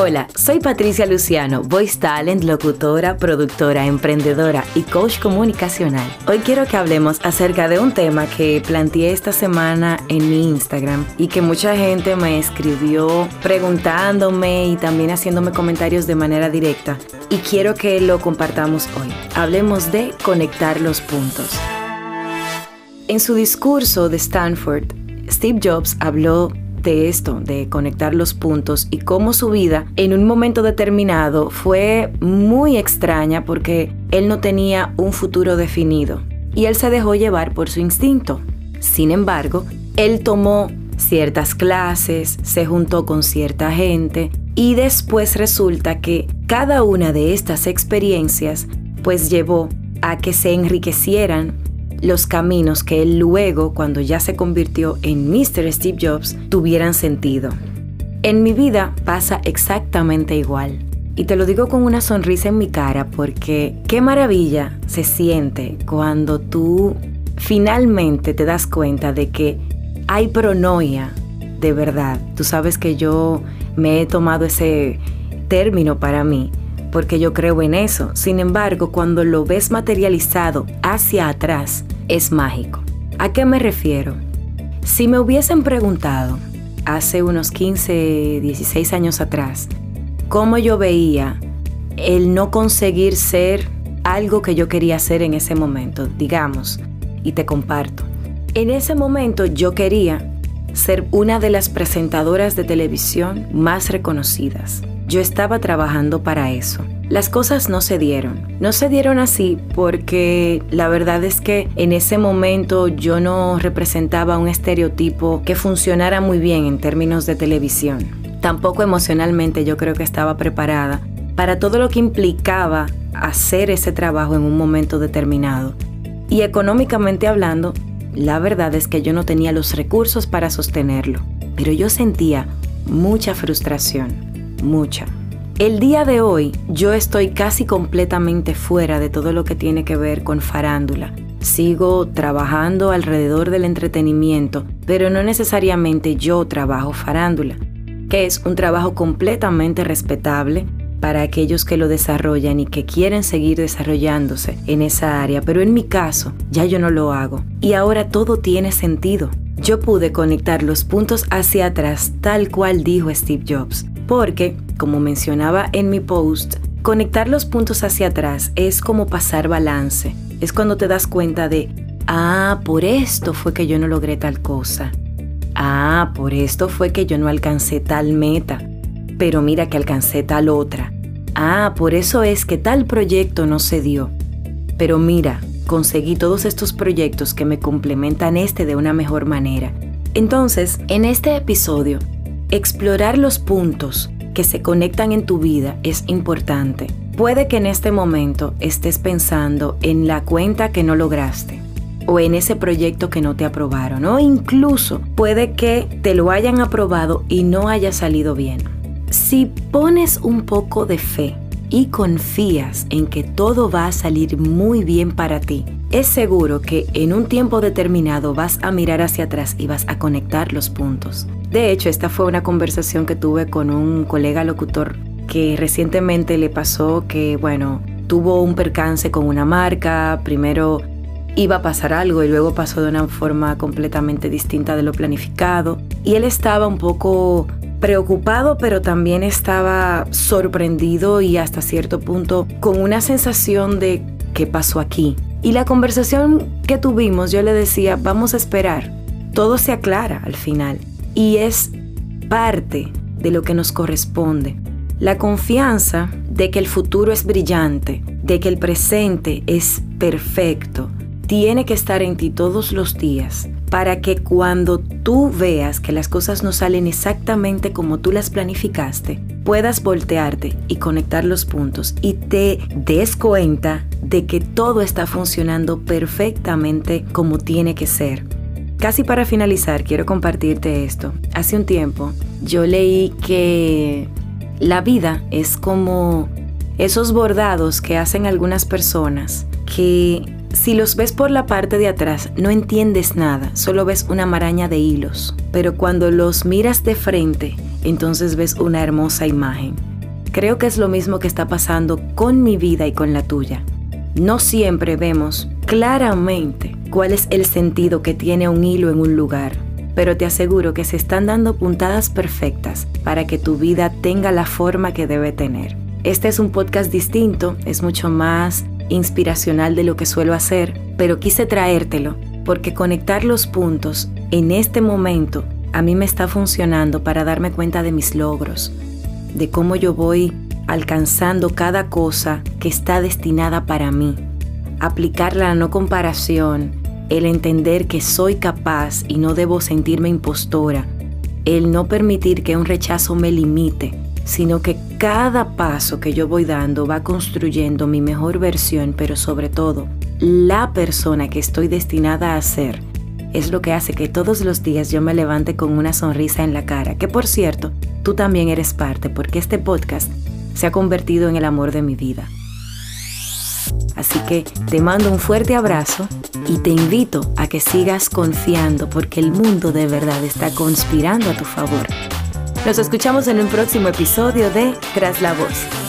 Hola, soy Patricia Luciano, voice talent, locutora, productora, emprendedora y coach comunicacional. Hoy quiero que hablemos acerca de un tema que planteé esta semana en mi Instagram y que mucha gente me escribió preguntándome y también haciéndome comentarios de manera directa y quiero que lo compartamos hoy. Hablemos de conectar los puntos. En su discurso de Stanford, Steve Jobs habló de esto, de conectar los puntos y cómo su vida en un momento determinado fue muy extraña porque él no tenía un futuro definido y él se dejó llevar por su instinto. Sin embargo, él tomó ciertas clases, se juntó con cierta gente y después resulta que cada una de estas experiencias pues llevó a que se enriquecieran los caminos que él luego, cuando ya se convirtió en Mr. Steve Jobs, tuvieran sentido. En mi vida pasa exactamente igual. Y te lo digo con una sonrisa en mi cara porque qué maravilla se siente cuando tú finalmente te das cuenta de que hay pronoia de verdad. Tú sabes que yo me he tomado ese término para mí porque yo creo en eso. Sin embargo, cuando lo ves materializado hacia atrás, es mágico. ¿A qué me refiero? Si me hubiesen preguntado hace unos 15, 16 años atrás, cómo yo veía el no conseguir ser algo que yo quería hacer en ese momento, digamos, y te comparto. En ese momento yo quería ser una de las presentadoras de televisión más reconocidas. Yo estaba trabajando para eso. Las cosas no se dieron. No se dieron así porque la verdad es que en ese momento yo no representaba un estereotipo que funcionara muy bien en términos de televisión. Tampoco emocionalmente yo creo que estaba preparada para todo lo que implicaba hacer ese trabajo en un momento determinado. Y económicamente hablando, la verdad es que yo no tenía los recursos para sostenerlo, pero yo sentía mucha frustración, mucha. El día de hoy yo estoy casi completamente fuera de todo lo que tiene que ver con farándula. Sigo trabajando alrededor del entretenimiento, pero no necesariamente yo trabajo farándula, que es un trabajo completamente respetable para aquellos que lo desarrollan y que quieren seguir desarrollándose en esa área, pero en mi caso ya yo no lo hago y ahora todo tiene sentido. Yo pude conectar los puntos hacia atrás tal cual dijo Steve Jobs, porque como mencionaba en mi post, conectar los puntos hacia atrás es como pasar balance. Es cuando te das cuenta de, ah, por esto fue que yo no logré tal cosa. Ah, por esto fue que yo no alcancé tal meta. Pero mira que alcancé tal otra. Ah, por eso es que tal proyecto no se dio. Pero mira, conseguí todos estos proyectos que me complementan este de una mejor manera. Entonces, en este episodio, explorar los puntos que se conectan en tu vida es importante. Puede que en este momento estés pensando en la cuenta que no lograste o en ese proyecto que no te aprobaron o incluso puede que te lo hayan aprobado y no haya salido bien. Si pones un poco de fe y confías en que todo va a salir muy bien para ti, es seguro que en un tiempo determinado vas a mirar hacia atrás y vas a conectar los puntos. De hecho, esta fue una conversación que tuve con un colega locutor que recientemente le pasó que, bueno, tuvo un percance con una marca, primero iba a pasar algo y luego pasó de una forma completamente distinta de lo planificado. Y él estaba un poco preocupado, pero también estaba sorprendido y hasta cierto punto con una sensación de ¿qué pasó aquí? Y la conversación que tuvimos, yo le decía, vamos a esperar, todo se aclara al final y es parte de lo que nos corresponde. La confianza de que el futuro es brillante, de que el presente es perfecto, tiene que estar en ti todos los días para que cuando tú veas que las cosas no salen exactamente como tú las planificaste, puedas voltearte y conectar los puntos y te des cuenta de que todo está funcionando perfectamente como tiene que ser. Casi para finalizar, quiero compartirte esto. Hace un tiempo yo leí que la vida es como esos bordados que hacen algunas personas que si los ves por la parte de atrás no entiendes nada, solo ves una maraña de hilos, pero cuando los miras de frente, entonces ves una hermosa imagen. Creo que es lo mismo que está pasando con mi vida y con la tuya. No siempre vemos claramente cuál es el sentido que tiene un hilo en un lugar, pero te aseguro que se están dando puntadas perfectas para que tu vida tenga la forma que debe tener. Este es un podcast distinto, es mucho más inspiracional de lo que suelo hacer, pero quise traértelo porque conectar los puntos en este momento a mí me está funcionando para darme cuenta de mis logros, de cómo yo voy alcanzando cada cosa que está destinada para mí. Aplicar la no comparación, el entender que soy capaz y no debo sentirme impostora, el no permitir que un rechazo me limite, sino que cada paso que yo voy dando va construyendo mi mejor versión, pero sobre todo, la persona que estoy destinada a ser, es lo que hace que todos los días yo me levante con una sonrisa en la cara, que por cierto, tú también eres parte, porque este podcast se ha convertido en el amor de mi vida. Así que te mando un fuerte abrazo y te invito a que sigas confiando porque el mundo de verdad está conspirando a tu favor. Nos escuchamos en un próximo episodio de Tras la Voz.